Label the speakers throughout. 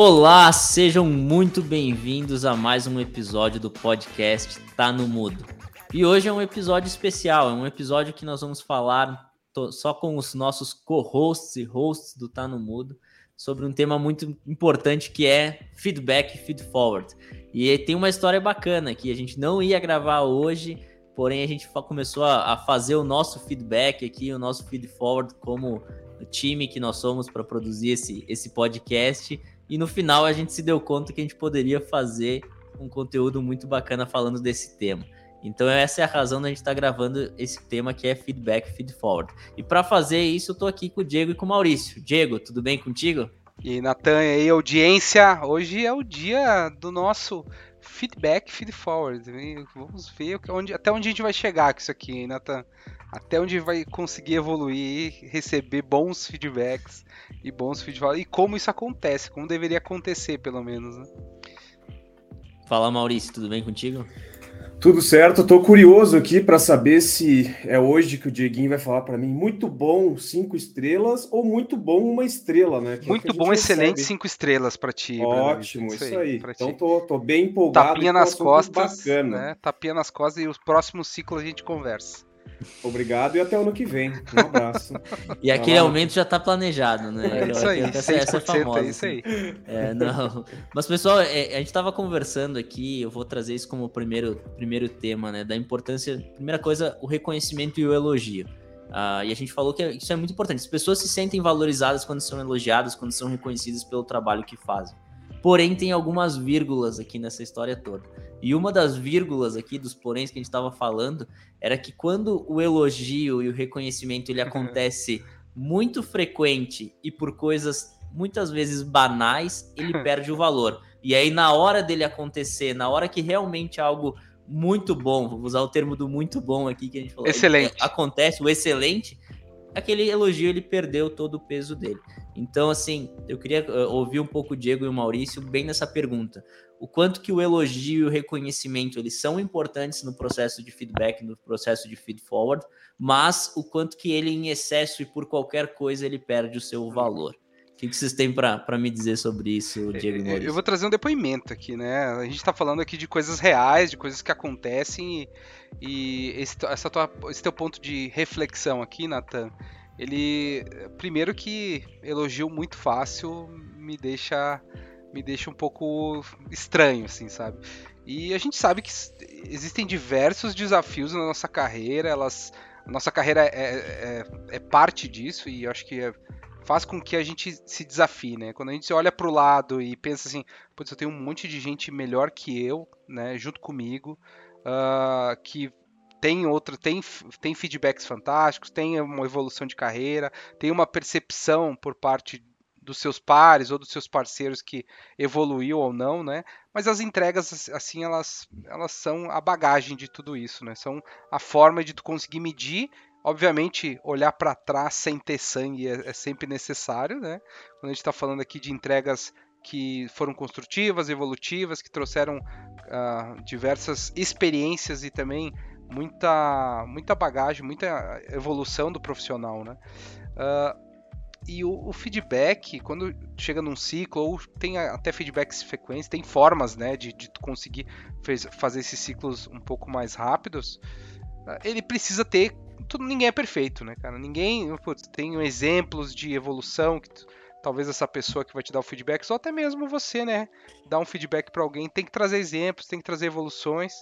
Speaker 1: Olá, sejam muito bem-vindos a mais um episódio do podcast Tá no Mudo. E hoje é um episódio especial, é um episódio que nós vamos falar só com os nossos co-hosts e hosts do Tá no Mudo sobre um tema muito importante que é feedback e feed forward. E tem uma história bacana que a gente não ia gravar hoje, porém a gente começou a, fazer o nosso feedback aqui, o nosso feed forward como time que nós somos para produzir esse, esse podcast. E no final a gente se deu conta que a gente poderia fazer um conteúdo muito bacana falando desse tema. Então essa é a razão da gente estar tá gravando esse tema que é feedback, feed forward. E para fazer isso eu estou aqui com o Diego e com o Maurício. Diego, tudo bem contigo?
Speaker 2: E Natan, aí audiência, hoje é o dia do nosso feedback, feed forward. Vamos ver onde, até onde a gente vai chegar com isso aqui, hein, Natan? Até onde vai conseguir evoluir, receber bons feedbacks e bons feedbacks. E como isso acontece, como deveria acontecer, pelo menos, né?
Speaker 1: Fala, Maurício, tudo bem contigo?
Speaker 3: Tudo certo, estou curioso aqui para saber se é hoje que o Dieguinho vai falar para mim muito bom cinco estrelas ou muito bom uma estrela, né?
Speaker 2: Que é muito é bom, excelente cinco estrelas para ti.
Speaker 3: Ótimo, isso, aí. aí. Então tô, tô, bem empolgado.
Speaker 2: Tapinha nas costas, bacana. né? Tapinha nas costas e os próximos ciclos a gente conversa.
Speaker 3: Obrigado e até o ano que vem. Um abraço.
Speaker 1: e aquele aumento já está planejado, né?
Speaker 2: É isso aí, essa, essa é famosa. É isso aí.
Speaker 1: É, não. Mas, pessoal, é, a gente estava conversando aqui, eu vou trazer isso como primeiro, primeiro tema, né? Da importância. Primeira coisa, o reconhecimento e o elogio. Uh, e a gente falou que isso é muito importante. As pessoas se sentem valorizadas quando são elogiadas, quando são reconhecidas pelo trabalho que fazem. Porém, tem algumas vírgulas aqui nessa história toda. E uma das vírgulas aqui, dos poréns que a gente estava falando, era que quando o elogio e o reconhecimento ele acontece muito frequente e por coisas muitas vezes banais, ele perde o valor. E aí, na hora dele acontecer, na hora que realmente algo muito bom, vou usar o termo do muito bom aqui que a gente falou,
Speaker 2: excelente.
Speaker 1: acontece, o excelente, aquele elogio ele perdeu todo o peso dele. Então, assim, eu queria eh, ouvir um pouco o Diego e o Maurício bem nessa pergunta. O quanto que o elogio e o reconhecimento eles são importantes no processo de feedback, no processo de feed forward, mas o quanto que ele em excesso e por qualquer coisa ele perde o seu valor. O que, que vocês têm para me dizer sobre isso, Diego e Maurício?
Speaker 2: Eu vou trazer um depoimento aqui, né? A gente está falando aqui de coisas reais, de coisas que acontecem e, e esse, essa tua, esse teu ponto de reflexão aqui, Nathan, ele primeiro que elogio muito fácil me deixa me deixa um pouco estranho assim sabe e a gente sabe que existem diversos desafios na nossa carreira elas a nossa carreira é, é, é parte disso e eu acho que é, faz com que a gente se desafie né quando a gente olha para o lado e pensa assim putz, eu tenho um monte de gente melhor que eu né junto comigo uh, que tem outra, tem, tem feedbacks fantásticos, tem uma evolução de carreira, tem uma percepção por parte dos seus pares ou dos seus parceiros que evoluiu ou não, né? Mas as entregas assim elas elas são a bagagem de tudo isso, né? São a forma de tu conseguir medir. Obviamente, olhar para trás sem ter sangue é, é, sempre necessário, né? Quando a gente está falando aqui de entregas que foram construtivas, evolutivas, que trouxeram uh, diversas experiências e também muita, muita bagagem, muita evolução do profissional, né? Uh, e o, o, feedback, quando chega num ciclo, ou tem até feedbacks frequentes, tem formas né, de, de conseguir fez, fazer esses ciclos um pouco mais rápidos, uh, ele precisa ter. Tudo, ninguém é perfeito, né, cara? Ninguém. Putz, tem exemplos de evolução que talvez essa pessoa que vai te dar o feedback, ou até mesmo você, né? Dar um feedback para alguém, tem que trazer exemplos, tem que trazer evoluções.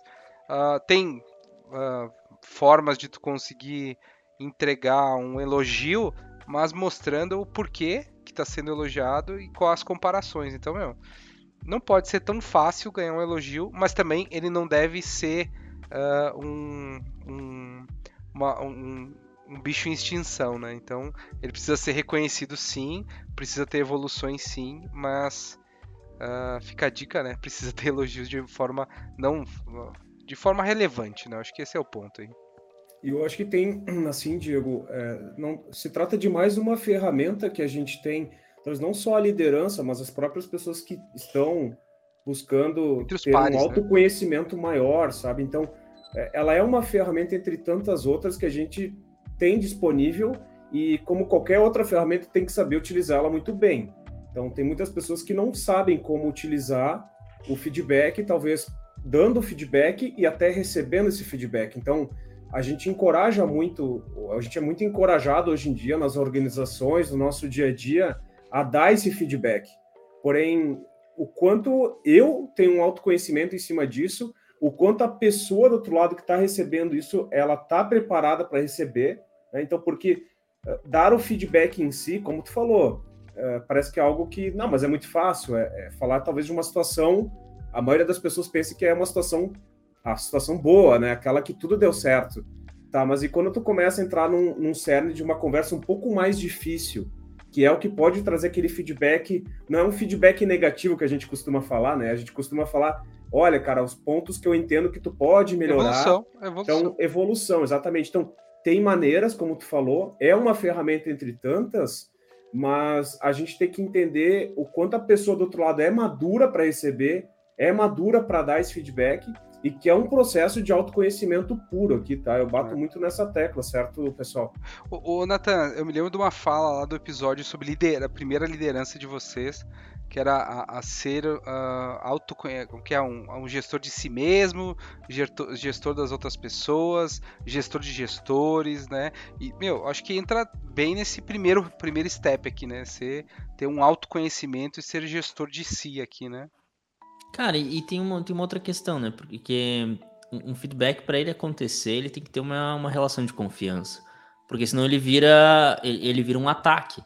Speaker 2: Uh, tem uh, formas de tu conseguir entregar um elogio, mas mostrando o porquê que está sendo elogiado e quais as comparações. Então, meu, não pode ser tão fácil ganhar um elogio, mas também ele não deve ser uh, um, um, uma, um, um, bicho em extinção, né? Então, ele precisa ser reconhecido sim, precisa ter evoluções sim, mas uh, fica a dica, né? Precisa ter elogios de forma não de forma relevante, né? Acho que esse é o ponto aí.
Speaker 3: E eu acho que tem, assim, Diego, é, não, se trata de mais uma ferramenta que a gente tem, talvez não só a liderança, mas as próprias pessoas que estão buscando ter pares, um né? autoconhecimento né? maior, sabe? Então, ela é uma ferramenta entre tantas outras que a gente tem disponível e, como qualquer outra ferramenta, tem que saber utilizá-la muito bem. Então, tem muitas pessoas que não sabem como utilizar o feedback, talvez dando feedback e até recebendo esse feedback. Então, a gente encoraja muito, a gente é muito encorajado hoje em dia nas organizações, no nosso dia a dia, a dar esse feedback. Porém, o quanto eu tenho um autoconhecimento em cima disso, o quanto a pessoa do outro lado que está recebendo isso, ela está preparada para receber. Né? Então, porque uh, dar o feedback em si, como tu falou, uh, parece que é algo que, não, mas é muito fácil, é, é, falar talvez de uma situação, a maioria das pessoas pensa que é uma situação, a situação boa, né? Aquela que tudo deu certo. Tá, mas e quando tu começa a entrar num, num cerne de uma conversa um pouco mais difícil, que é o que pode trazer aquele feedback, não é um feedback negativo que a gente costuma falar, né? A gente costuma falar, olha, cara, os pontos que eu entendo que tu pode melhorar.
Speaker 2: Evolução, evolução.
Speaker 3: Então, evolução, exatamente. Então, tem maneiras, como tu falou, é uma ferramenta entre tantas, mas a gente tem que entender o quanto a pessoa do outro lado é madura para receber, é madura para dar esse feedback e que é um processo de autoconhecimento puro aqui, tá? Eu bato é. muito nessa tecla, certo, pessoal?
Speaker 2: Ô, ô Nathan, eu me lembro de uma fala lá do episódio sobre lider a primeira liderança de vocês, que era a, a ser uh, auto, que é um, um, gestor de si mesmo, gestor, gestor, das outras pessoas, gestor de gestores, né? E, meu, acho que entra bem nesse primeiro, primeiro step aqui, né? Ser, ter um autoconhecimento e ser gestor de si aqui, né?
Speaker 1: Cara, e tem uma, tem uma outra questão, né? Porque um feedback para ele acontecer, ele tem que ter uma, uma relação de confiança. Porque senão ele vira ele vira um ataque.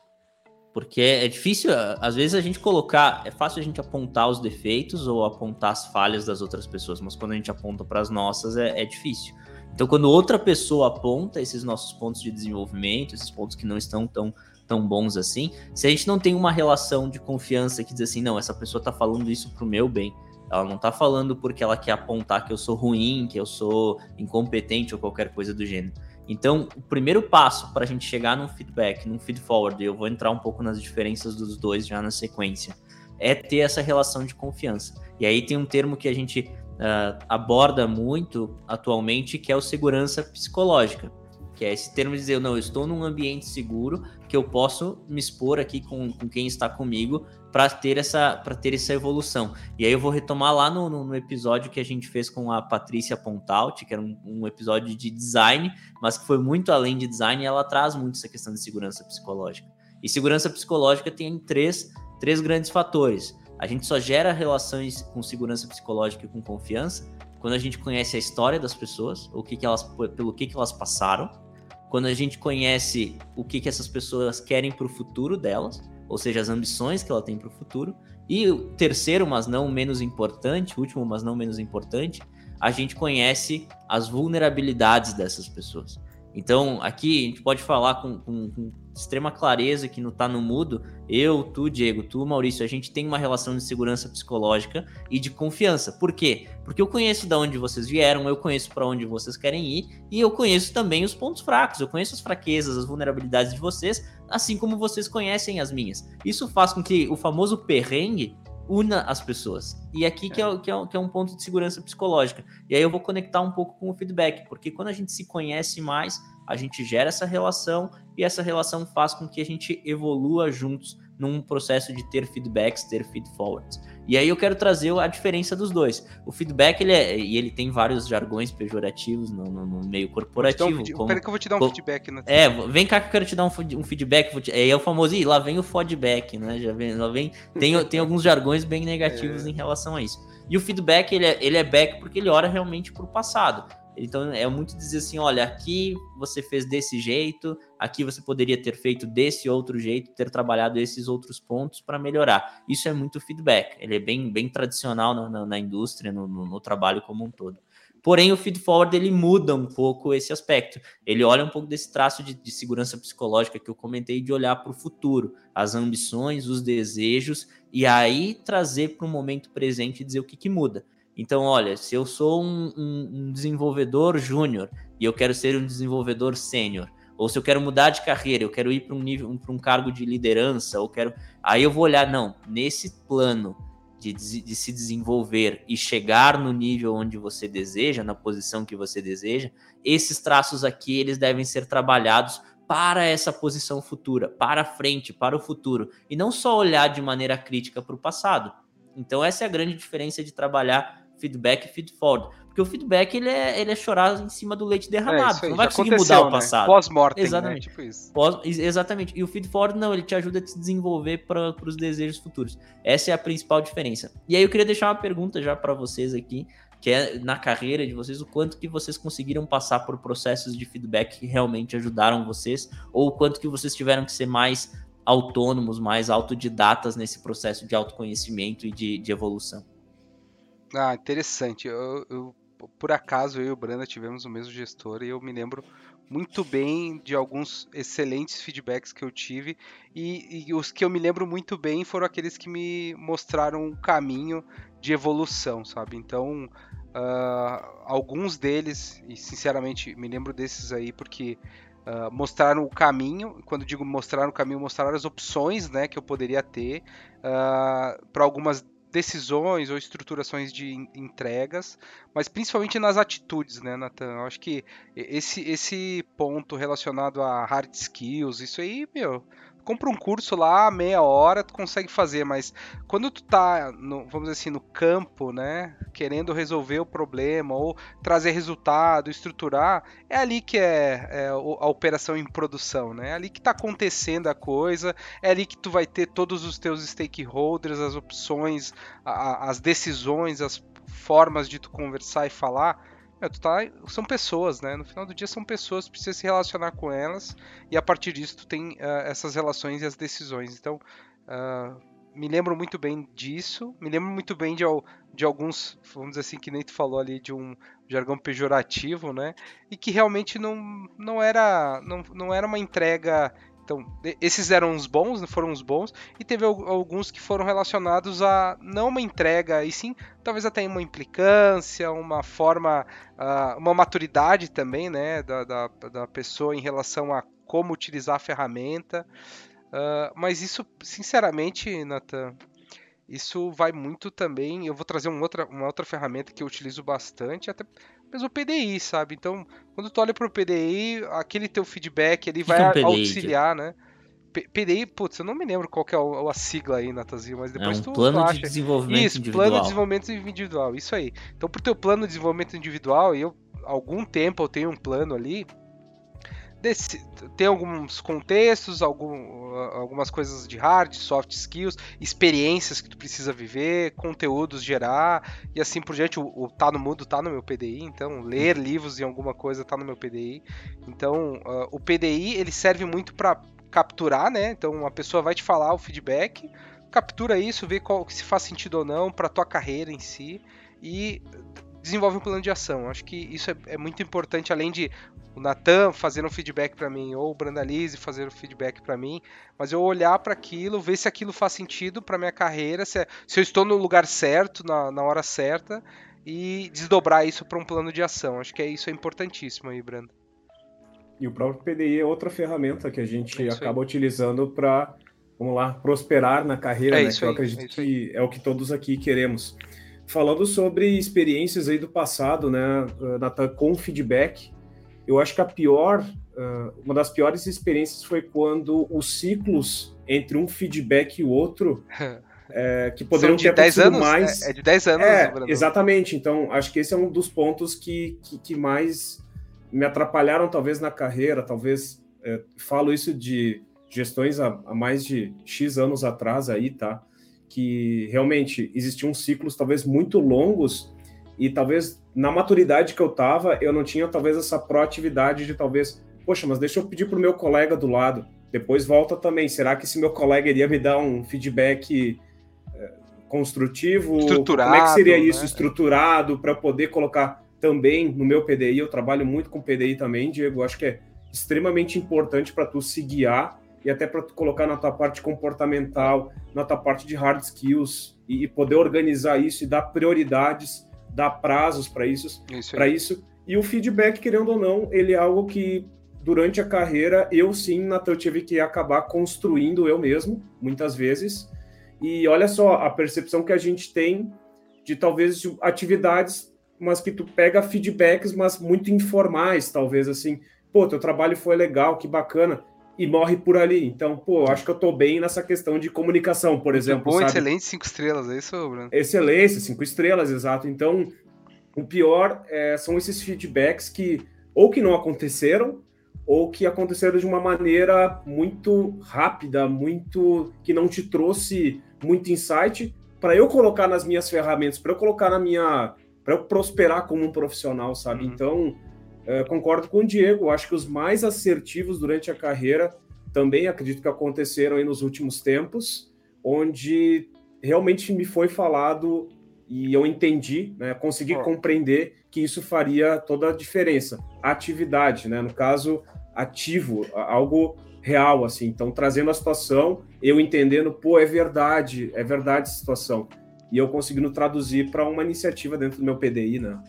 Speaker 1: Porque é difícil, às vezes a gente colocar, é fácil a gente apontar os defeitos ou apontar as falhas das outras pessoas, mas quando a gente aponta para as nossas é, é difícil. Então, quando outra pessoa aponta esses nossos pontos de desenvolvimento, esses pontos que não estão tão tão bons assim, se a gente não tem uma relação de confiança que diz assim, não, essa pessoa tá falando isso pro meu bem, ela não tá falando porque ela quer apontar que eu sou ruim, que eu sou incompetente ou qualquer coisa do gênero. Então, o primeiro passo para a gente chegar num feedback, num feed forward, eu vou entrar um pouco nas diferenças dos dois já na sequência, é ter essa relação de confiança. E aí tem um termo que a gente uh, aborda muito atualmente, que é o segurança psicológica que é esse termo de dizer, não, eu estou num ambiente seguro que eu posso me expor aqui com, com quem está comigo para ter essa para ter essa evolução. E aí eu vou retomar lá no, no, no, episódio que a gente fez com a Patrícia Pontaut, que era um, um, episódio de design, mas que foi muito além de design, e ela traz muito essa questão de segurança psicológica. E segurança psicológica tem três, três grandes fatores. A gente só gera relações com segurança psicológica e com confiança quando a gente conhece a história das pessoas, o que, que elas, pelo que, que elas passaram, quando a gente conhece o que, que essas pessoas querem para o futuro delas, ou seja, as ambições que ela tem para o futuro. E o terceiro, mas não menos importante, último, mas não menos importante, a gente conhece as vulnerabilidades dessas pessoas. Então, aqui a gente pode falar com, com, com extrema clareza que não está no mudo. Eu, tu, Diego, tu, Maurício, a gente tem uma relação de segurança psicológica e de confiança. Por quê? Porque eu conheço de onde vocês vieram, eu conheço para onde vocês querem ir e eu conheço também os pontos fracos, eu conheço as fraquezas, as vulnerabilidades de vocês, assim como vocês conhecem as minhas. Isso faz com que o famoso perrengue una as pessoas. E aqui que é, que, é, que é um ponto de segurança psicológica. E aí eu vou conectar um pouco com o feedback, porque quando a gente se conhece mais, a gente gera essa relação e essa relação faz com que a gente evolua juntos num processo de ter feedbacks, ter feedforwards. E aí eu quero trazer a diferença dos dois. O feedback, ele é, e ele tem vários jargões pejorativos no, no, no meio corporativo.
Speaker 2: Um, como, Peraí que eu vou te dar um como, feedback. Né?
Speaker 1: É, vem cá que eu quero te dar um, um feedback. Te, é, o famoso, ih, lá vem o feedback, né? Já vem, lá vem, tem, tem alguns jargões bem negativos é. em relação a isso. E o feedback, ele é, ele é back porque ele olha realmente para o passado. Então é muito dizer assim, olha, aqui você fez desse jeito, aqui você poderia ter feito desse outro jeito, ter trabalhado esses outros pontos para melhorar. Isso é muito feedback. Ele é bem, bem tradicional na, na, na indústria, no, no, no, trabalho como um todo. Porém, o feed forward ele muda um pouco esse aspecto. Ele olha um pouco desse traço de, de segurança psicológica que eu comentei, de olhar para o futuro, as ambições, os desejos, e aí trazer para o momento presente e dizer o que, que muda. Então, olha, se eu sou um, um, desenvolvedor júnior e eu quero ser um desenvolvedor sênior, ou se eu quero mudar de carreira, eu quero ir para um nível, para um cargo de liderança, ou quero, aí eu vou olhar, não, nesse plano de, de, se desenvolver e chegar no nível onde você deseja, na posição que você deseja, esses traços aqui eles devem ser trabalhados para essa posição futura, para frente, para o futuro, e não só olhar de maneira crítica para o passado. Então, essa é a grande diferença de trabalhar feedback e feed forward. Porque o feedback ele é, ele é chorar em cima do leite derramado. É, aí, não vai conseguir mudar o né? passado.
Speaker 2: Pós-mortem.
Speaker 1: Né? Exatamente. Né? Tipo isso. Pós, exatamente. E o feed forward não, ele te ajuda a se desenvolver para os desejos futuros. Essa é a principal diferença. E aí eu queria deixar uma pergunta já para vocês aqui, que é na carreira de vocês, o quanto que vocês conseguiram passar por processos de feedback que realmente ajudaram vocês, ou o quanto que vocês tiveram que ser mais autônomos, mais autodidatas nesse processo de autoconhecimento e de, de evolução.
Speaker 2: Ah, interessante. Eu, eu, por acaso eu e o Branda tivemos o mesmo gestor e eu me lembro muito bem de alguns excelentes feedbacks que eu tive e, e, os que eu me lembro muito bem foram aqueles que me mostraram um caminho de evolução, sabe? Então, uh, alguns deles, e sinceramente me lembro desses aí porque uh, mostraram o caminho, quando digo mostraram o caminho, mostraram as opções né, que eu poderia ter uh, para algumas decisões ou estruturações de entregas, mas principalmente nas atitudes, né, Nathan? Eu acho que esse, esse ponto relacionado a hard skills, isso aí, meu, compra um curso lá, meia hora, tu consegue fazer, mas quando tu tá, no, vamos dizer assim, no campo, né, querendo resolver o problema ou trazer resultado, estruturar, é ali que é, é a operação em produção, né? É ali que tá acontecendo a coisa, é ali que tu vai ter todos os teus stakeholders, as opções, a, as decisões, as formas de tu conversar e falar é, tu tá, são pessoas, né? No final do dia são pessoas, precisa se relacionar com elas e a partir disso tu tem uh, essas relações e as decisões. Então, uh, me lembro muito bem disso, me lembro muito bem de, de alguns, vamos dizer assim, que nem tu falou ali, de um jargão pejorativo, né? E que realmente não, não, era, não, não era uma entrega então, esses eram os bons, foram os bons, e teve alguns que foram relacionados a não uma entrega, e sim, talvez até uma implicância, uma forma, uh, uma maturidade também, né, da, da, da, pessoa em relação a como utilizar a ferramenta. Uh, mas isso, sinceramente, Nathan, isso vai muito também. Eu vou trazer um outra, uma outra ferramenta que eu utilizo bastante, até mesmo o PDI, sabe? Então, quando tu olha pro PDI, aquele teu feedback ele vai é um auxiliar, né? P PDI, putz, eu não me lembro qual que é a, sigla aí, Natazinho, mas depois é um tu
Speaker 1: plano
Speaker 2: acha.
Speaker 1: de desenvolvimento
Speaker 2: isso,
Speaker 1: individual.
Speaker 2: plano de desenvolvimento individual, isso aí. Então, pro teu plano de desenvolvimento individual, eu algum tempo eu tenho um plano ali, Desse, tem alguns contextos, algum, algumas coisas de hard, soft skills, experiências que tu precisa viver, conteúdos gerar e assim por diante. O, o tá no mudo tá no meu PDI, então ler livros em alguma coisa tá no meu PDI. Então uh, o PDI ele serve muito para capturar, né? Então a pessoa vai te falar o feedback, captura isso, vê qual se faz sentido ou não para tua carreira em si e desenvolve um plano de ação. Acho que isso é, é muito importante, além de o Natan fazendo um feedback para mim, ou o Brandalize fazendo um feedback para mim, mas eu olhar para aquilo, ver se aquilo faz sentido para minha carreira, se, é, se, eu estou no lugar certo, na, na hora certa, e desdobrar isso para um plano de ação. Acho que é isso é importantíssimo aí, Brando.
Speaker 3: E o próprio PDI é outra ferramenta que a gente é acaba aí. utilizando para, vamos lá, prosperar na carreira, é né? Que eu acredito é que é o que todos aqui queremos. Falando sobre experiências aí do passado, né, Natan, com feedback, eu acho que a pior, uh, uma das piores experiências foi quando os ciclos entre um feedback e o outro, é, que poderiam ter acontecido
Speaker 2: anos?
Speaker 3: mais.
Speaker 2: É, é, de 10 anos.
Speaker 3: É, exatamente. Então, acho que esse é um dos pontos que, que, que mais me atrapalharam, talvez, na carreira. Talvez, é, falo isso de gestões há, há mais de X anos atrás aí, tá? Que realmente existiam ciclos, talvez, muito longos e talvez na maturidade que eu tava, eu não tinha talvez essa proatividade de talvez, poxa, mas deixa eu pedir pro meu colega do lado, depois volta também. Será que esse meu colega iria me dar um feedback é, construtivo?
Speaker 2: Estruturado.
Speaker 3: Como é que seria isso? Né? Estruturado para poder colocar também no meu PDI. Eu trabalho muito com PDI também, Diego. Acho que é extremamente importante para tu se guiar e até para colocar na tua parte comportamental, na tua parte de hard skills e poder organizar isso e dar prioridades dar prazos para isso, para isso. E o feedback, querendo ou não, ele é algo que durante a carreira eu sim, Natan, tive que acabar construindo eu mesmo, muitas vezes. E olha só a percepção que a gente tem de talvez de atividades, mas que tu pega feedbacks, mas muito informais, talvez assim, pô, teu trabalho foi legal, que bacana, e morre por ali. Então, pô, acho que eu tô bem nessa questão de comunicação, por exemplo.
Speaker 2: Bom, sabe? excelente, cinco estrelas, é isso, Bruno?
Speaker 3: Excelência, cinco estrelas, exato. Então, o pior é, são esses feedbacks que ou que não aconteceram, ou que aconteceram de uma maneira muito rápida, muito que não te trouxe muito insight para eu colocar nas minhas ferramentas, para eu colocar na minha, para eu prosperar como um profissional, sabe? Uhum. Então, é, concordo com o Diego, acho que os mais assertivos durante a carreira também acredito que aconteceram aí nos últimos tempos, onde realmente me foi falado e eu entendi, né, consegui oh. compreender que isso faria toda a diferença. Atividade, né, no caso, ativo, algo real, assim. Então, trazendo a situação, eu entendendo, pô, é verdade, é verdade a situação. E eu conseguindo traduzir para uma iniciativa dentro do meu PDI, né?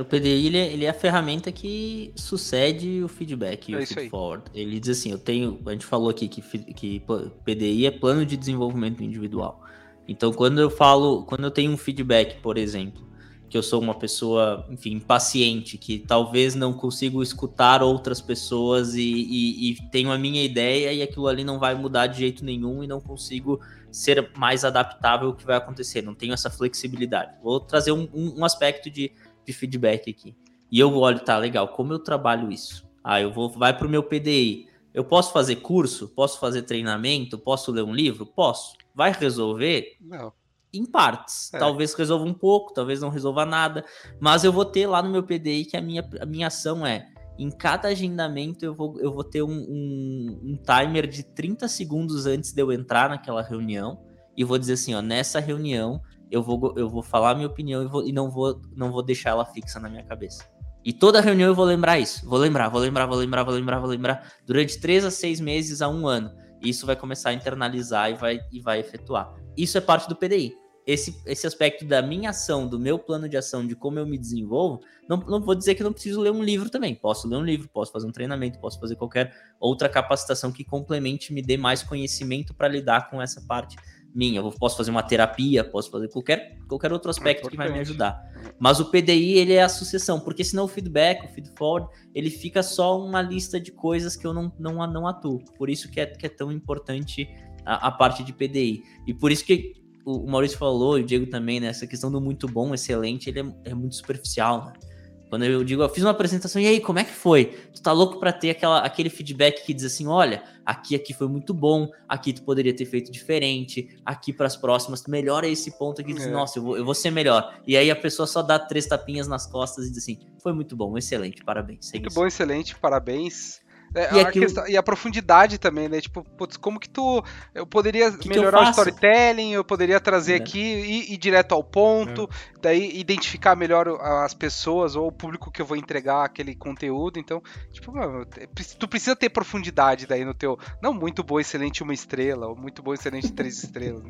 Speaker 1: O PDI ele é, ele é, a ferramenta que sucede o feedback e é o feedforward. Ele diz assim, eu tenho, a gente falou aqui que, que PDI é plano de desenvolvimento individual. Então, quando eu falo, quando eu tenho um feedback, por exemplo, que eu sou uma pessoa, enfim, paciente, que talvez não consigo escutar outras pessoas e, e, e, tenho a minha ideia e aquilo ali não vai mudar de jeito nenhum e não consigo ser mais adaptável ao que vai acontecer, não tenho essa flexibilidade. Vou trazer um, um, um aspecto de, de feedback aqui. E eu olho, tá, legal, como eu trabalho isso? Ah, eu vou, vai para o meu PDI. Eu posso fazer curso? Posso fazer treinamento? Posso ler um livro? Posso. Vai resolver?
Speaker 2: Não.
Speaker 1: Em partes. É. Talvez resolva um pouco, talvez não resolva nada. Mas eu vou ter lá no meu PDI que a minha, a minha ação é. Em cada agendamento eu vou, eu vou ter um, um, um timer de 30 segundos antes de eu entrar naquela reunião. E vou dizer assim, ó, nessa reunião eu vou, eu vou falar a minha opinião e, vou, e não, vou, não vou deixar ela fixa na minha cabeça. E toda reunião eu vou lembrar isso. Vou lembrar, vou lembrar, vou lembrar, vou lembrar, vou lembrar. Durante três a seis meses a um ano isso vai começar a internalizar e vai, e vai efetuar. Isso é parte do PDI. Esse, esse aspecto da minha ação, do meu plano de ação, de como eu me desenvolvo, não, não vou dizer que não preciso ler um livro também. Posso ler um livro, posso fazer um treinamento, posso fazer qualquer outra capacitação que complemente, me dê mais conhecimento para lidar com essa parte minha. Eu posso fazer uma terapia, posso fazer qualquer, qualquer outro aspecto é que vai me ajudar. Mas o PDI, ele é a sucessão, porque senão o feedback, o feedforward, ele fica só uma lista de coisas que eu não, não, não atuo. Por isso que é, que é tão importante a, a parte de PDI. E por isso que o, Maurício falou, e o Diego também, né? Essa questão do muito bom, excelente, ele é, é muito superficial, né? Quando eu digo, eu fiz uma apresentação, e aí, como é que foi? Tu tá louco para ter aquela, aquele feedback que diz assim: olha, aqui, aqui foi muito bom, aqui tu poderia ter feito diferente, aqui para as próximas, tu melhora esse ponto aqui, diz, é. nossa, eu vou, eu vou ser melhor. E aí a pessoa só dá três tapinhas nas costas e diz assim: foi muito bom, excelente, parabéns.
Speaker 2: Muito bom, excelente, parabéns. É, e, a aquilo... questão, e, a profundidade também, né? Tipo, putz, como que tu. Eu poderia que melhorar que o storytelling, eu poderia trazer é. aqui e ir direto ao ponto, é. daí identificar melhor as pessoas ou o público que eu vou entregar aquele conteúdo. Então, tipo, mano, tu precisa ter profundidade daí no teu. Não muito bom, excelente uma estrela, ou muito bom, excelente três estrelas.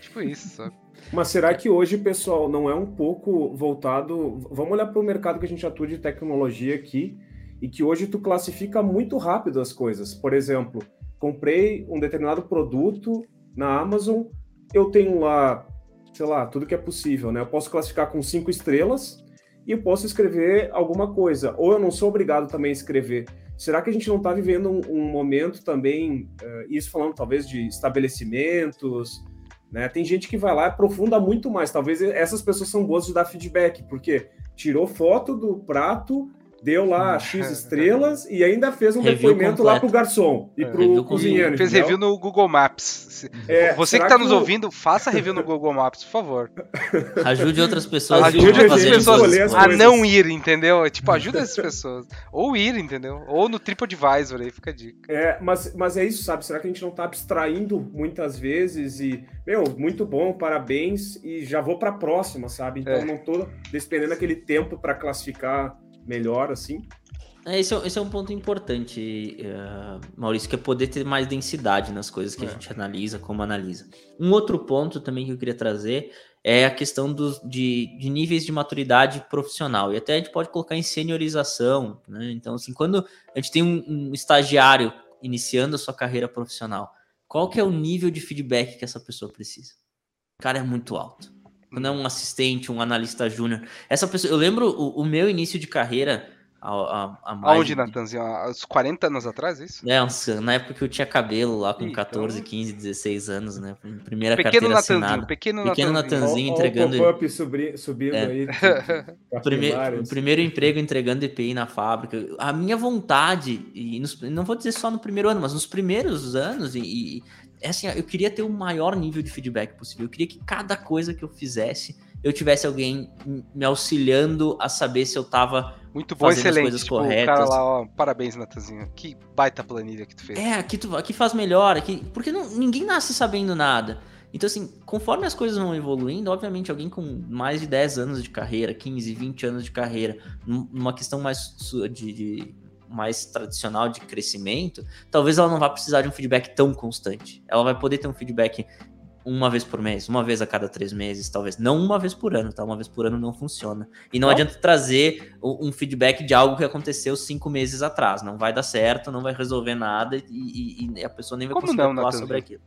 Speaker 2: Tipo isso, sabe?
Speaker 3: Mas será que hoje, pessoal, não é um pouco voltado. Vamos olhar para o mercado que a gente atua de tecnologia aqui e que hoje tu classifica muito rápido as coisas. Por exemplo, comprei um determinado produto na Amazon, eu tenho lá, sei lá, tudo que é possível, né? Eu posso classificar com cinco estrelas e eu posso escrever alguma coisa. Ou eu não sou obrigado também a escrever. Será que a gente não está vivendo um, um, momento também, uh, isso falando talvez de estabelecimentos, né? Tem gente que vai lá e aprofunda muito mais. Talvez essas pessoas são boas de dar feedback, porque tirou foto do prato, deu lá X estrelas e ainda fez um review depoimento completo. lá pro garçom e é. pro review cozinheiro.
Speaker 2: Fez
Speaker 3: entendeu?
Speaker 2: review no Google Maps. É, Você que está nos ouvindo, faça review no Google Maps, por favor.
Speaker 1: Ajude outras pessoas,
Speaker 2: ajude outras pessoas a não ir, entendeu? Tipo, ajuda essas pessoas. Ou ir, entendeu? Ou no TripAdvisor aí, fica a dica.
Speaker 3: É, mas, mas é isso, sabe? Será que a gente não está abstraindo muitas vezes e, meu, muito bom, parabéns e já vou para a próxima, sabe? Então é. não estou despendendo aquele tempo para classificar melhor, assim.
Speaker 1: É, esse, é, esse é um ponto importante, uh, Maurício, que é poder ter mais densidade nas coisas que é. a gente analisa, como analisa. Um outro ponto também que eu queria trazer é a questão dos, de, de níveis de maturidade profissional. E até a gente pode colocar em seniorização. Né? Então, assim, quando a gente tem um, um estagiário iniciando a sua carreira profissional, qual que é o nível de feedback que essa pessoa precisa? O cara é muito alto quando é um assistente, um analista júnior. Essa pessoa, eu lembro o, o, meu início de carreira, A, a, a
Speaker 2: Aonde, Natanzinho? Há uns 40 anos atrás, é isso?
Speaker 1: É, uns, na época que eu tinha cabelo lá com Ih, 14, então... 15, 16 anos, né? Primeira
Speaker 2: pequeno
Speaker 1: carteira
Speaker 2: Natanzinho,
Speaker 1: assinada.
Speaker 2: Pequeno,
Speaker 1: pequeno Natanzinho, Natanzinho entregando...
Speaker 3: o pop subindo é. aí.
Speaker 1: Primeiro, primeiro emprego entregando EPI na fábrica. A minha vontade, e nos, não vou dizer só no primeiro ano, mas nos primeiros anos, e, e é assim, eu queria ter o maior nível de feedback possível. Eu queria que cada coisa que eu fizesse eu tivesse alguém me auxiliando a saber se eu tava
Speaker 2: muito bom, fazendo excelente. As coisas tipo, corretas. Cara lá, ó, parabéns, Natanzinho. Que baita planilha que tu fez.
Speaker 1: É, aqui, tu, aqui faz melhor, aqui, porque não, ninguém nasce sabendo nada. Então, assim, conforme as coisas vão evoluindo, obviamente, alguém com mais de 10 anos de carreira, 15, 20 anos de carreira, numa questão mais de, de mais tradicional de crescimento, talvez ela não vá precisar de um feedback tão constante. Ela vai poder ter um feedback uma vez por mês, uma vez a cada três meses, talvez. Não uma vez por ano, tá? Uma vez por ano não funciona. E não, não. adianta trazer um feedback de algo que aconteceu cinco meses atrás. Não vai dar certo, não vai resolver nada e, e, e a pessoa nem vai
Speaker 2: Como conseguir não,
Speaker 1: falar sobre aquilo.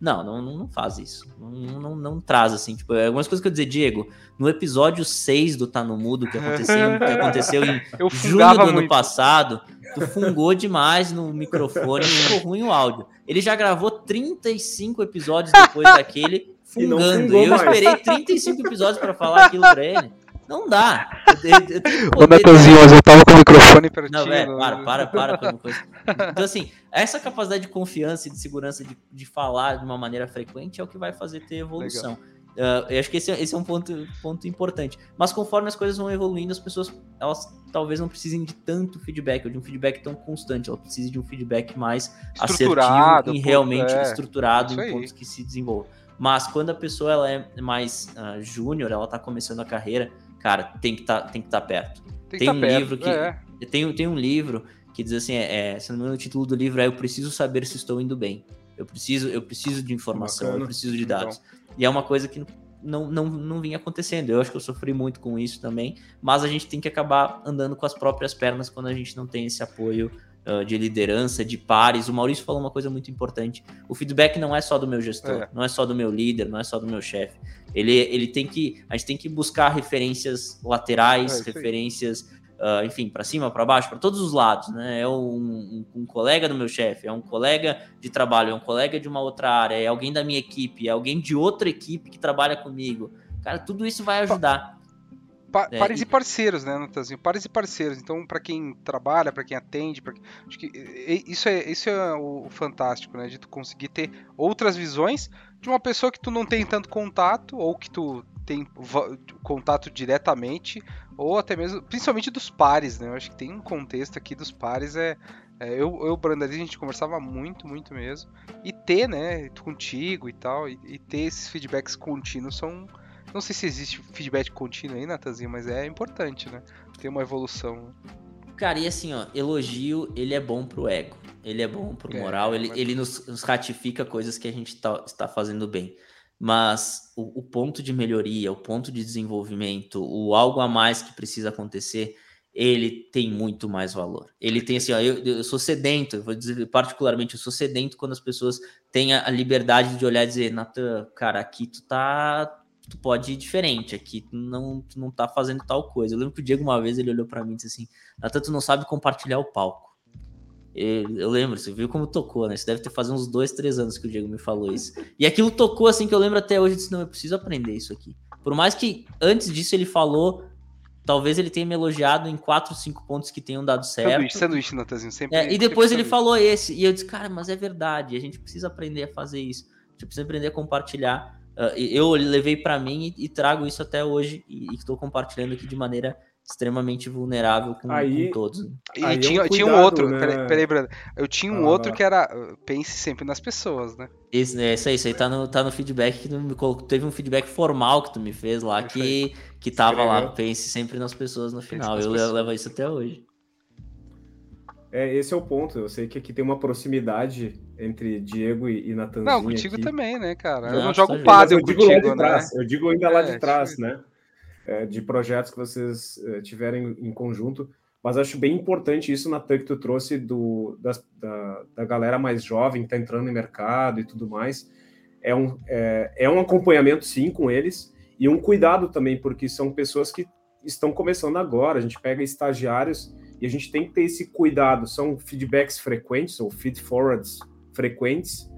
Speaker 1: Não, não, não faz isso. Não, não, não, traz, assim. Tipo, é algumas coisas que eu dizer, Diego, no episódio 6 do Tá no Mudo, que aconteceu, que aconteceu em junho do ano muito. passado, tu fungou demais no microfone e ficou ruim o áudio. Ele já gravou 35 episódios depois daquele fungando. E, e eu mais. esperei 35 episódios para falar aquilo pra ele. Não dá.
Speaker 2: Ô, Natanzinho, mas eu tava com o microfone
Speaker 1: pertinho. Não, velho, para, para, para, para. Então, assim, essa capacidade de confiança e de segurança de, de falar de uma maneira frequente é o que vai fazer ter evolução. Uh, eu acho que esse, é, esse é um ponto, ponto importante. Mas conforme as coisas vão evoluindo, as pessoas elas talvez não precisem de tanto feedback, ou de um feedback tão constante. Elas precisam de um feedback mais assertivo e realmente é, estruturado em pontos que se desenvolvam. Mas quando a pessoa ela é mais uh, júnior, ela está começando a carreira, cara, tem que tá, estar tá perto. Tem, tem um tá livro que é. tem, tem um livro que diz assim, é, é, se não me engano, o título do livro é Eu preciso saber se estou indo bem. Eu preciso, eu preciso de informação, Bacana. eu preciso de dados. Então. E é uma coisa que não, não, não vinha acontecendo. Eu acho que eu sofri muito com isso também, mas a gente tem que acabar andando com as próprias pernas quando a gente não tem esse apoio uh, de liderança, de pares. O Maurício falou uma coisa muito importante. O feedback não é só do meu gestor, é. não é só do meu líder, não é só do meu chefe. Ele, ele tem que. A gente tem que buscar referências laterais, é, referências uh, enfim, para cima, para baixo, para todos os lados, né? É um, um, um colega do meu chefe, é um colega de trabalho, é um colega de uma outra área, é alguém da minha equipe, é alguém de outra equipe que trabalha comigo. Cara, tudo isso vai ajudar.
Speaker 2: Pa é, pares e... e parceiros, né, Natanzinho? Pares e parceiros. Então, para quem trabalha, para quem atende, pra... acho que isso é, isso é o fantástico, né? De tu conseguir ter outras visões de uma pessoa que tu não tem tanto contato ou que tu tem contato diretamente, ou até mesmo, principalmente dos pares, né? Eu acho que tem um contexto aqui dos pares, é, é eu, eu Brandali, a gente conversava muito, muito mesmo, e ter, né, contigo e tal, e, e, ter esses feedbacks contínuos são, não sei se existe feedback contínuo aí, Natazinho, mas é importante, né, ter uma evolução.
Speaker 1: Cara, e assim, ó, elogio, ele é bom pro ego, ele é bom pro é, moral, ele, ele nos, nos ratifica coisas que a gente tá, está fazendo bem mas o, o, ponto de melhoria, o ponto de desenvolvimento, o algo a mais que precisa acontecer, ele tem muito mais valor. Ele tem assim, ó, eu, eu sou sedento, vou dizer particularmente, eu sou sedento quando as pessoas têm a, a liberdade de olhar e dizer, Natan, cara, aqui tu tá tu pode ir diferente, aqui tu não, tu não tá fazendo tal coisa. Eu lembro que o Diego uma vez ele olhou para mim e disse assim, Natan, tu não sabe compartilhar o palco. Eu lembro, você viu como tocou, né? Isso deve ter faz uns dois, três anos que o Diego me falou isso. E aquilo tocou assim que eu lembro até hoje. Eu disse: Não, eu preciso aprender isso aqui. Por mais que antes disso ele falou, talvez ele tenha me elogiado em quatro, cinco pontos que tenham dado certo. Sanduíche,
Speaker 2: sanduíche, Natanzinho, sempre.
Speaker 1: É, e depois ele falou esse. E eu disse: Cara, mas é verdade. A gente precisa aprender a fazer isso. A gente precisa aprender a compartilhar. Uh, eu levei para mim e, e, trago isso até hoje e estou compartilhando aqui de maneira extremamente vulnerável com, aí, com todos.
Speaker 2: E aí tinha, é um cuidado, tinha um outro, né? peraí, peraí, Brando, eu tinha um ah, outro que era pense sempre nas pessoas, né?
Speaker 1: Esse, é, isso aí, isso aí tá no, tá no feedback que tu me colocou, teve um feedback formal que tu me fez lá, que, que tava lá, pense sempre nas pessoas no final, eu pessoas. levo isso até hoje.
Speaker 3: É, esse é o ponto. Eu sei que aqui tem uma proximidade entre Diego e, e Natanzinho. Não,
Speaker 2: contigo
Speaker 3: aqui.
Speaker 2: também, né, cara? Eu não, não jogo pádel contigo, né?
Speaker 3: Eu digo ainda lá de é, trás, né? é, de projetos que vocês é, tiverem em conjunto, mas acho bem importante isso, Natan, que tu trouxe do, da, da, da galera mais jovem que está entrando no mercado e tudo mais. É um, é, é um acompanhamento, sim, com eles, e um cuidado também, porque são pessoas que estão começando agora. A gente pega estagiários e a gente tem que ter esse cuidado. São feedbacks frequentes ou feed forwards frequentes,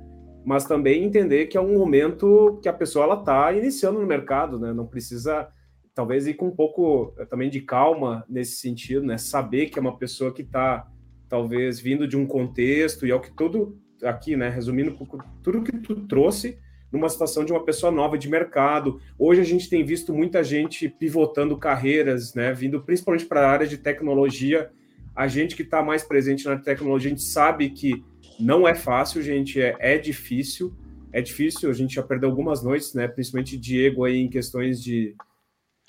Speaker 3: mas também entender que é um momento que a pessoa está iniciando no mercado, né? Não precisa, talvez, ir com um pouco eh, também de calma nesse sentido, né? Saber que é uma pessoa que está, talvez, vindo de um contexto, e é o que tudo aqui, né? Resumindo, tudo que tu trouxe numa situação de uma pessoa nova de mercado. Hoje a gente tem visto muita gente pivotando carreiras, né, vindo principalmente para a área de tecnologia. A gente que está mais presente na tecnologia, a gente sabe que não é fácil, gente, é, é difícil. É difícil, a gente já perdeu algumas noites, né, principalmente Diego aí em questões de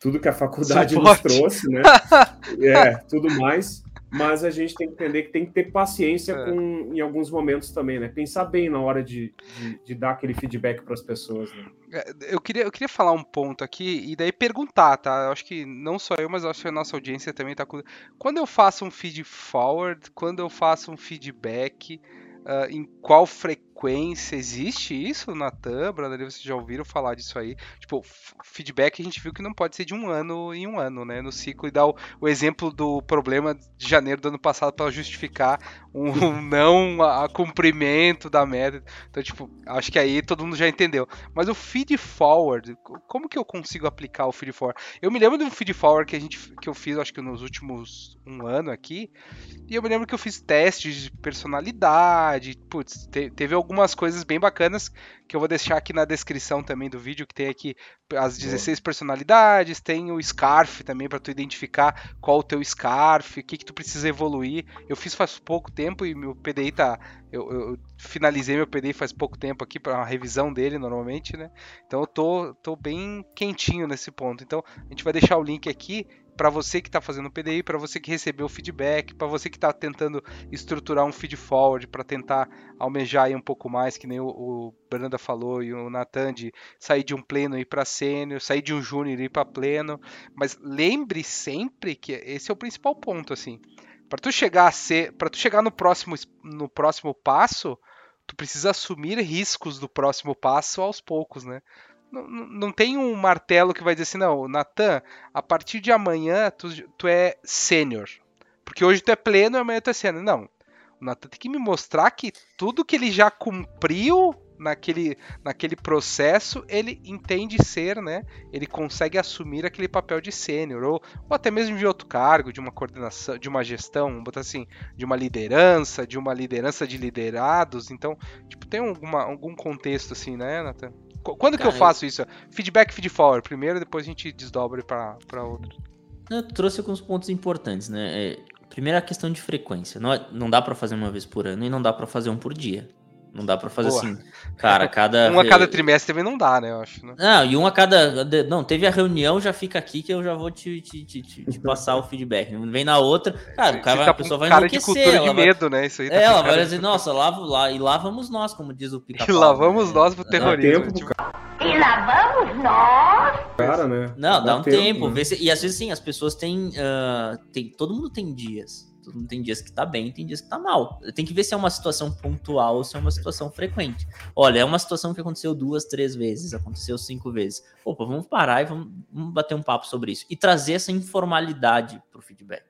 Speaker 3: tudo que a faculdade Suporte. nos trouxe, né? é, tudo mais mas a gente tem que entender que tem que ter paciência é. com, em alguns momentos também, né? Pensar bem na hora de, de, de dar aquele feedback para as pessoas. Né?
Speaker 2: É, eu, queria, eu queria falar um ponto aqui e daí perguntar, tá? Eu acho que não só eu, mas acho que a nossa audiência também tá com. Quando eu faço um feed forward, quando eu faço um feedback, uh, em qual frequência existe isso na Tumblr? Vocês já ouviram falar disso aí? Tipo, feedback a gente viu que não pode ser de um ano em um ano, né? No ciclo e dá o, o exemplo do problema de janeiro do ano passado para justificar um, não a, a, cumprimento da meta. Então, tipo, acho que aí todo mundo já entendeu. Mas o feed forward, como que eu consigo aplicar o feed forward? Eu me lembro de um feed forward que a gente que eu fiz, acho que nos últimos um ano aqui, e eu me lembro que eu fiz testes de personalidade, putz, te, teve algumas coisas bem bacanas que eu vou deixar aqui na descrição também do vídeo, que tem aqui as 16 Boa. personalidades, tem o Scarf também para tu identificar qual o teu Scarf, o que que tu precisa evoluir. Eu fiz faz pouco tempo e meu PDI tá eu, eu finalizei meu PDI faz pouco tempo aqui para uma revisão dele normalmente, né? Então eu tô, tô bem quentinho nesse ponto. Então a gente vai deixar o link aqui para você que está fazendo o PDI, para você que recebeu o feedback, para você que está tentando estruturar um feed forward para tentar almejar aí um pouco mais, que nem o, o Branda falou e o Nathan de sair de um pleno e ir para sênior, sair de um júnior e ir para pleno, mas lembre sempre que esse é o principal ponto assim. Para tu chegar a ser, para tu chegar no próximo no próximo passo, tu precisa assumir riscos do próximo passo aos poucos, né? Não, não tem um martelo que vai dizer assim, não, Natan, a partir de amanhã tu, tu é sênior. Porque hoje tu é pleno e amanhã tu é sênior. Não. O Natan tem que me mostrar que tudo que ele já cumpriu naquele, naquele processo, ele entende ser, né? Ele consegue assumir aquele papel de sênior, ou, ou até mesmo de outro cargo, de uma coordenação, de uma gestão, vamos botar assim, de uma liderança, de uma liderança de liderados. Então, tipo, tem alguma, algum contexto assim, né, Nathan? Quando Cara, que eu faço isso? Feedback, feed forward primeiro, depois a gente desdobra para outro.
Speaker 1: Eu trouxe alguns pontos importantes, né? É, primeiro a questão de frequência. Não, é, não dá para fazer uma vez por ano e não dá para fazer um por dia. Não dá para fazer Boa. assim. Cara, cada.
Speaker 2: um a cada trimestre também não dá, né? Eu acho. Né?
Speaker 1: Não, e um a cada. Não, teve a reunião, já fica aqui que eu já vou te, te, te, te passar o feedback. Vem na outra. Cara, o cara, tá a pessoa vai
Speaker 2: cara enlouquecer. de cultura de medo,
Speaker 1: vai...
Speaker 2: né? Isso aí
Speaker 1: tá é, ela vai dizer, nossa, lá, lá, e lá vamos nós, como diz o pica
Speaker 2: E lá vamos nós pro terrorismo. Tempo, tipo...
Speaker 4: E lá vamos nós!
Speaker 1: Cara, né? Não, dá, dá um tempo. tempo né? E às vezes, sim, as pessoas têm, uh, tem. Todo mundo tem dias tem dias que tá bem, tem dias que tá mal. Tem que ver se é uma situação pontual ou se é uma situação frequente. Olha, é uma situação que aconteceu duas, três vezes, aconteceu cinco vezes. Opa, vamos parar e vamos, vamos bater um papo sobre isso. E trazer essa informalidade pro feedback.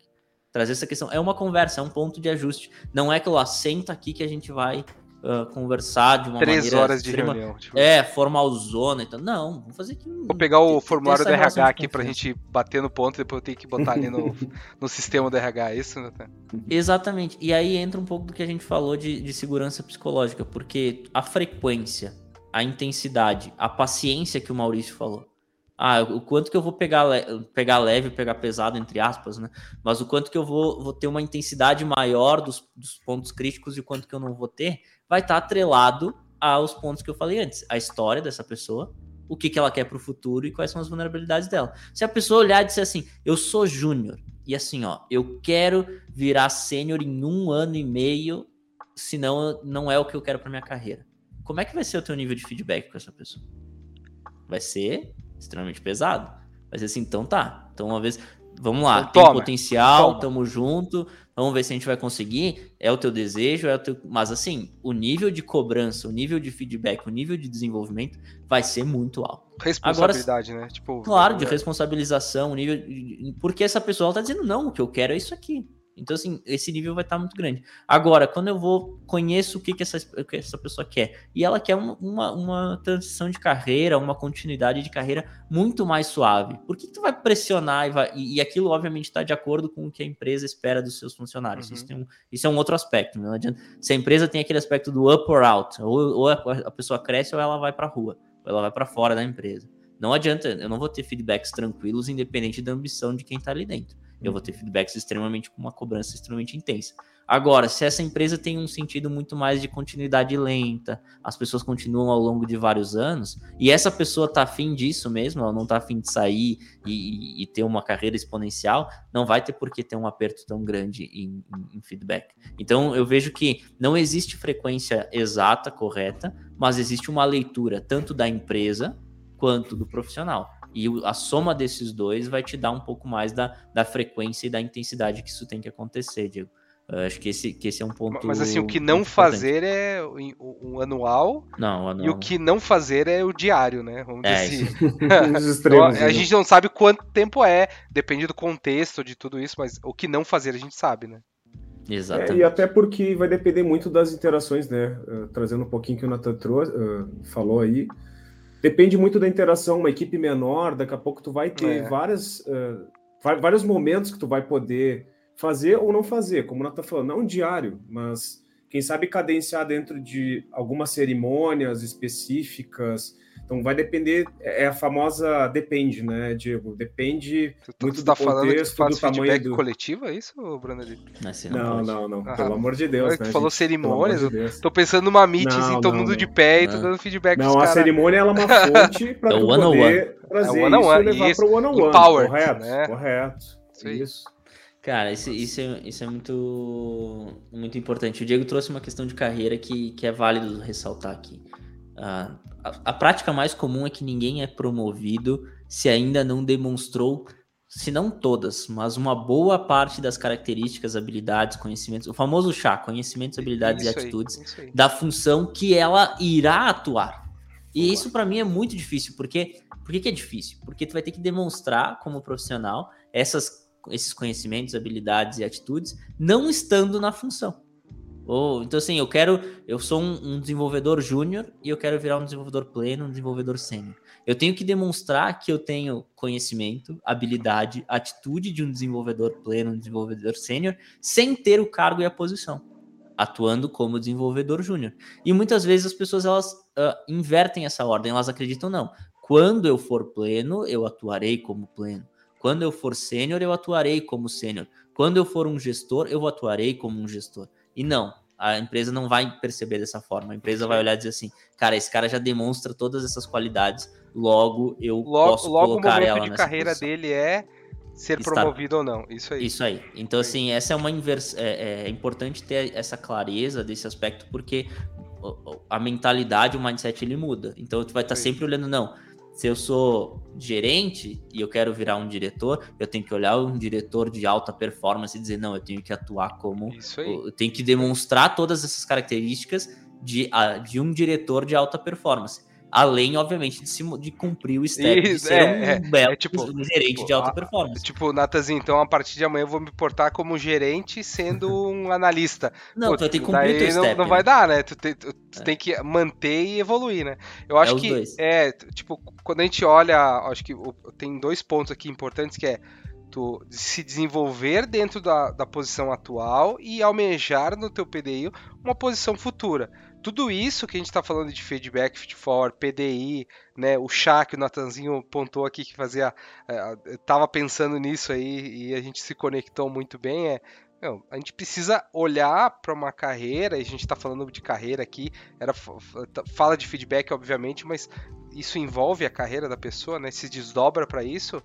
Speaker 1: Trazer essa questão. É uma conversa, é um ponto de ajuste. Não é que eu assento aqui que a gente vai uh, conversar de uma
Speaker 2: Três
Speaker 1: maneira
Speaker 2: horas de extrema, reunião.
Speaker 1: Tipo... É, formalzona. Então, não, vamos fazer
Speaker 2: aqui. Vou pegar o formulário do RH aqui pra gente bater no ponto, depois eu tenho que botar ali no, no sistema do RH, é isso, Nathan?
Speaker 1: Exatamente. E aí entra um pouco do que a gente falou de, de segurança psicológica, porque a frequência, a intensidade, a paciência que o Maurício falou. Ah, o quanto que eu vou pegar, le pegar leve, pegar pesado, entre aspas, né? Mas o quanto que eu vou, vou ter uma intensidade maior dos, dos pontos críticos e o quanto que eu não vou ter, vai estar tá atrelado aos pontos que eu falei antes, a história dessa pessoa, o que, que ela quer para o futuro e quais são as vulnerabilidades dela. Se a pessoa olhar e disser assim, eu sou júnior, e assim, ó, eu quero virar sênior em um ano e meio, senão não é o que eu quero para minha carreira. Como é que vai ser o teu nível de feedback com essa pessoa? Vai ser extremamente pesado. Vai ser assim, então tá. Então, uma vez, vamos lá, então, tem toma, potencial, toma. tamo junto, Vamos ver se a gente vai conseguir. É o teu desejo, é o teu. Mas assim, o nível de cobrança, o nível de feedback, o nível de desenvolvimento vai ser muito alto.
Speaker 2: Responsabilidade, Agora, né? Tipo,
Speaker 1: claro, de é. responsabilização, nível. Porque essa pessoa está dizendo, não, o que eu quero é isso aqui. Então, assim, esse nível vai estar tá muito grande. Agora, quando eu vou, conheço o que, que, essa, que essa pessoa quer, e ela quer uma, uma, uma, transição de carreira, uma continuidade de carreira muito mais suave, por que, que tu vai pressionar e, vai, e, e aquilo, obviamente, está de acordo com o que a empresa espera dos seus funcionários? Uhum. Isso, um, isso, é um outro aspecto. Não adianta, se a empresa tem aquele aspecto do up or out, ou, ou a, a pessoa cresce ou ela vai para a rua, ou ela vai para fora da empresa. Não adianta, eu não vou ter feedbacks tranquilos, independente da ambição de quem está ali dentro. Eu vou ter feedbacks extremamente com uma cobrança extremamente intensa. Agora, se essa empresa tem um sentido muito mais de continuidade lenta, as pessoas continuam ao longo de vários anos, e essa pessoa está afim disso mesmo, ela não está afim de sair e, e, ter uma carreira exponencial, não vai ter por que ter um aperto tão grande em, em, em feedback. Então, eu vejo que não existe frequência exata, correta, mas existe uma leitura tanto da empresa quanto do profissional. E a soma desses dois vai te dar um pouco mais da, da frequência e da intensidade que isso tem que acontecer, Diego. Eu acho que esse, que esse é um ponto.
Speaker 2: Mas assim, o que não fazer é o, o, anual.
Speaker 1: Não, o
Speaker 2: anual. E o que não fazer é o diário, né? Vamos é, dizer assim. extremos, então, a né? gente não sabe quanto tempo é, depende do contexto de tudo isso, mas o que não fazer a gente sabe, né?
Speaker 3: Exatamente. É, e até porque vai depender muito das interações, né? Uh, trazendo um pouquinho que o Nathan trouxe, uh, falou aí. Depende muito da interação, uma equipe menor, daqui a pouco tu vai ter é. várias, uh, vários momentos que tu vai poder fazer ou não fazer, como o Nata falou, não diário, mas quem sabe cadenciar dentro de algumas cerimônias específicas, então vai depender, é, é a famosa depende, né, Diego? Depende
Speaker 2: tu, tu, muito tu tá do falando contexto, que faz do tamanho do coletivo, é isso, Brandon?
Speaker 3: Não, não, não, não, pelo amor de Deus,
Speaker 2: né? Tu falou cerimônias, de tô pensando numa meet assim, todo mundo de pé e tu dando feedback
Speaker 3: Não, a cara. cerimônia é uma fonte para é tu
Speaker 1: one
Speaker 3: poder one. trazer é one isso e levar para o one on one. Correto, né? correto. Isso. isso.
Speaker 1: Cara, isso, isso, é, isso é muito, muito importante. O Diego trouxe uma questão de carreira que, que é válido ressaltar aqui. A, a, prática mais comum é que ninguém é promovido se ainda não demonstrou, se não todas, mas uma boa parte das características, habilidades, conhecimentos, o famoso chá, conhecimentos, habilidades isso e atitudes aí, da função que ela irá atuar. E isso para mim é muito difícil, porque por que, que é difícil? Porque tu vai ter que demonstrar como profissional essas, esses conhecimentos, habilidades e atitudes, não estando na função. Ou, então, assim, eu quero. Eu sou um, um desenvolvedor júnior e eu quero virar um desenvolvedor pleno, um desenvolvedor sênior. Eu tenho que demonstrar que eu tenho conhecimento, habilidade, atitude de um desenvolvedor pleno, um desenvolvedor sênior, sem ter o cargo e a posição, atuando como desenvolvedor júnior. E muitas vezes as pessoas elas uh, invertem essa ordem, elas acreditam não. Quando eu for pleno, eu atuarei como pleno. Quando eu for sênior, eu atuarei como sênior. Quando eu for um gestor, eu atuarei como um gestor. E não, a empresa não vai perceber dessa forma. A empresa vai olhar e dizer assim, cara, esse cara já demonstra todas essas qualidades, logo eu logo, posso logo colocar ela
Speaker 2: de carreira posição. dele é ser Estar... promovido ou não. Isso aí.
Speaker 1: Isso aí. Então, assim, essa é uma inversão. É, é, importante ter essa clareza desse aspecto, porque a mentalidade, o mindset, ele muda. Então, tu vai estar sempre olhando, não se eu sou gerente e eu quero virar um diretor, eu tenho que olhar um diretor de alta performance e dizer, não, eu tenho que atuar como. Isso aí. Eu tenho que demonstrar todas essas características de, de um diretor de alta performance. Além, obviamente, de, se, de cumprir o step Isso, de ser é, um é, belo é, tipo, gerente tipo, de alta performance.
Speaker 2: Tipo, Natazinho, então a partir de amanhã eu vou me portar como gerente sendo um analista.
Speaker 1: Não, Pô, tu vai ter que cumprir o
Speaker 2: não,
Speaker 1: step.
Speaker 2: Não né? vai dar, né? Tu, te, tu, tu é. tem que manter e evoluir, né? Eu acho é que, dois. é, tipo, quando a gente olha, acho que tem dois pontos aqui importantes que é tu se desenvolver dentro da, da posição atual e almejar no teu PDI uma posição futura tudo isso que a gente está falando de feedback, feed PDI, né, o chá que o Natanzinho pontou aqui que fazia, estava é, pensando nisso aí e a gente se conectou muito bem, é, a gente precisa olhar para uma carreira, e a gente está falando de carreira aqui, era fala de feedback obviamente, mas isso envolve a carreira da pessoa, né, se desdobra para isso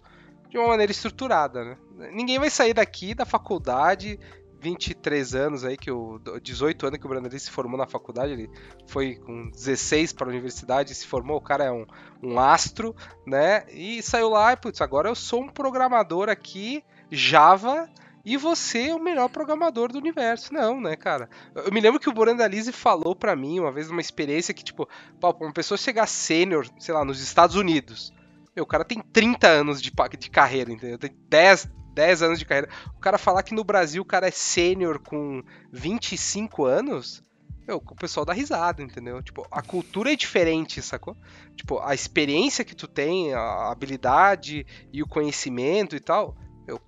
Speaker 2: de uma maneira estruturada, né? Ninguém vai sair daqui da faculdade 23 anos aí, que o 18 anos que o Brandon se formou na faculdade, ele foi com 16 para a universidade se formou, o cara é um, um astro, né? E saiu lá e, putz, agora eu sou um programador aqui, Java, e você é o melhor programador do universo. Não, né, cara? Eu me lembro que o Borandalize falou para mim uma vez uma experiência que, tipo, uma pessoa chegar sênior, sei lá, nos Estados Unidos. Meu, o cara tem 30 anos de, de carreira, entendeu? Tem 10, 10 anos de carreira. O cara falar que no Brasil o cara é sênior com 25 anos, meu, o pessoal dá risada, entendeu? Tipo, a cultura é diferente, sacou? Tipo, a experiência que tu tem, a habilidade e o conhecimento e tal, meu,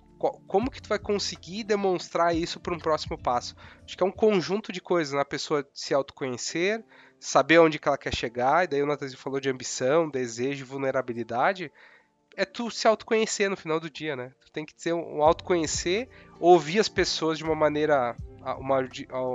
Speaker 2: como que tu vai conseguir demonstrar isso para um próximo passo? Acho que é um conjunto de coisas, né? A pessoa se autoconhecer, saber onde que ela quer chegar, e daí o Natanzinho falou de ambição, desejo, vulnerabilidade. É tu se autoconhecer no final do dia, né? Tu tem que ter um autoconhecer, ouvir as pessoas de uma maneira, uma,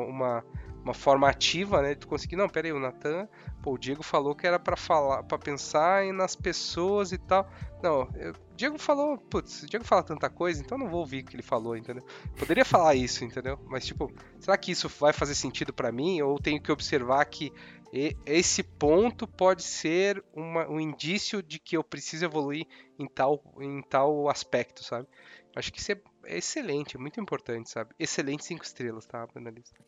Speaker 2: uma uma forma ativa, né? Tu conseguir, não, pera aí, o Natan, pô, o Diego falou que era para falar, para pensar nas pessoas e tal. Não, eu, o Diego falou, putz, o Diego fala tanta coisa, então não vou ouvir o que ele falou, entendeu? Poderia falar isso, entendeu? Mas tipo, será que isso vai fazer sentido para mim ou tenho que observar que esse ponto pode ser uma, um indício de que eu preciso evoluir em tal, em tal aspecto, sabe? Acho que isso é, é excelente, é muito importante, sabe? Excelente cinco estrelas, tá, analista?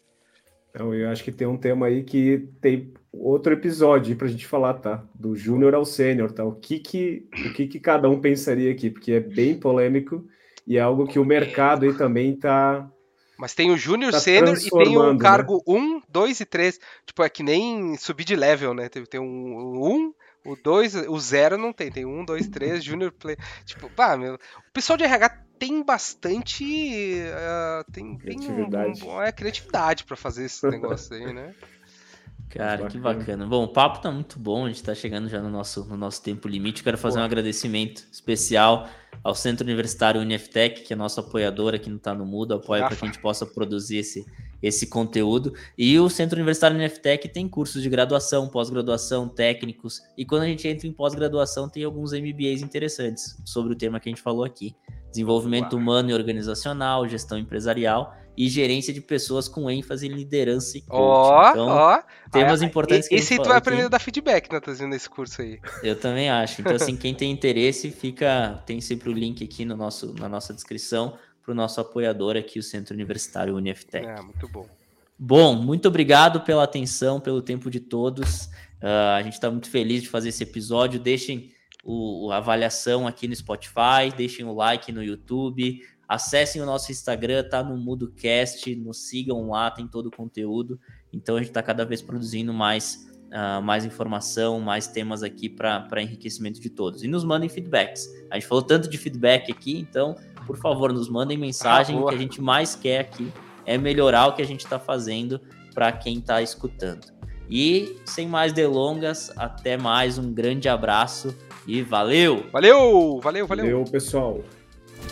Speaker 3: Então, eu acho que tem um tema aí que tem outro episódio para a gente falar, tá? Do júnior ao sênior, tá? O que que, o que que cada um pensaria aqui, porque é bem polêmico e é algo que o mercado aí também tá
Speaker 2: mas tem o Júnior tá Sênior e tem o né? cargo né? 1, 2 e 3. Tipo, é que nem subir de level, né? Tem, tem um 1, o 2, o 0 não tem. Tem 1, 2, 3, Júnior Play. Tipo, pá, meu. O pessoal de RH tem bastante. Uh, tem, criatividade. Tem um, um, é, criatividade para fazer esse negócio aí, né?
Speaker 1: Cara, bacana. que bacana. Bom, o papo tá muito bom, a gente tá chegando já no nosso, no nosso tempo limite. quero fazer um agradecimento especial ao Centro Universitário Uniftec, que é nosso apoiador aqui no Tá no Mudo, apoia para que a gente possa produzir esse, esse conteúdo. E o Centro Universitário Uniftec tem cursos de graduação, pós-graduação, técnicos. E quando a gente entra em pós-graduação, tem alguns MBAs interessantes sobre o tema que a gente falou aqui desenvolvimento humano e organizacional, gestão empresarial e gerência de pessoas com ênfase em liderança e coaching.
Speaker 2: Ó, então, ó.
Speaker 1: Temas ah, importantes
Speaker 2: que Esse tu vai aprender a dar feedback, Natanzinho, nesse curso aí.
Speaker 1: Eu também acho. Então, assim, quem tem interesse, fica. Tem sempre o link aqui no nosso, na nossa descrição para o nosso apoiador aqui, o Centro Universitário Uniftec.
Speaker 2: É, muito bom.
Speaker 1: Bom, muito obrigado pela atenção, pelo tempo de todos. Uh, a gente está muito feliz de fazer esse episódio. Deixem o, a avaliação aqui no Spotify, deixem o like no YouTube, acessem o nosso Instagram, tá no MudoCast, nos sigam lá, tem todo o conteúdo. Então a gente está cada vez produzindo mais, uh, mais informação, mais temas aqui para enriquecimento de todos. E nos mandem feedbacks. A gente falou tanto de feedback aqui, então, por favor, nos mandem mensagem. Ah, o que a gente mais quer aqui é melhorar o que a gente está fazendo para quem está escutando. E sem mais delongas, até mais, um grande abraço e valeu!
Speaker 2: Valeu, valeu, valeu!
Speaker 3: Valeu, pessoal!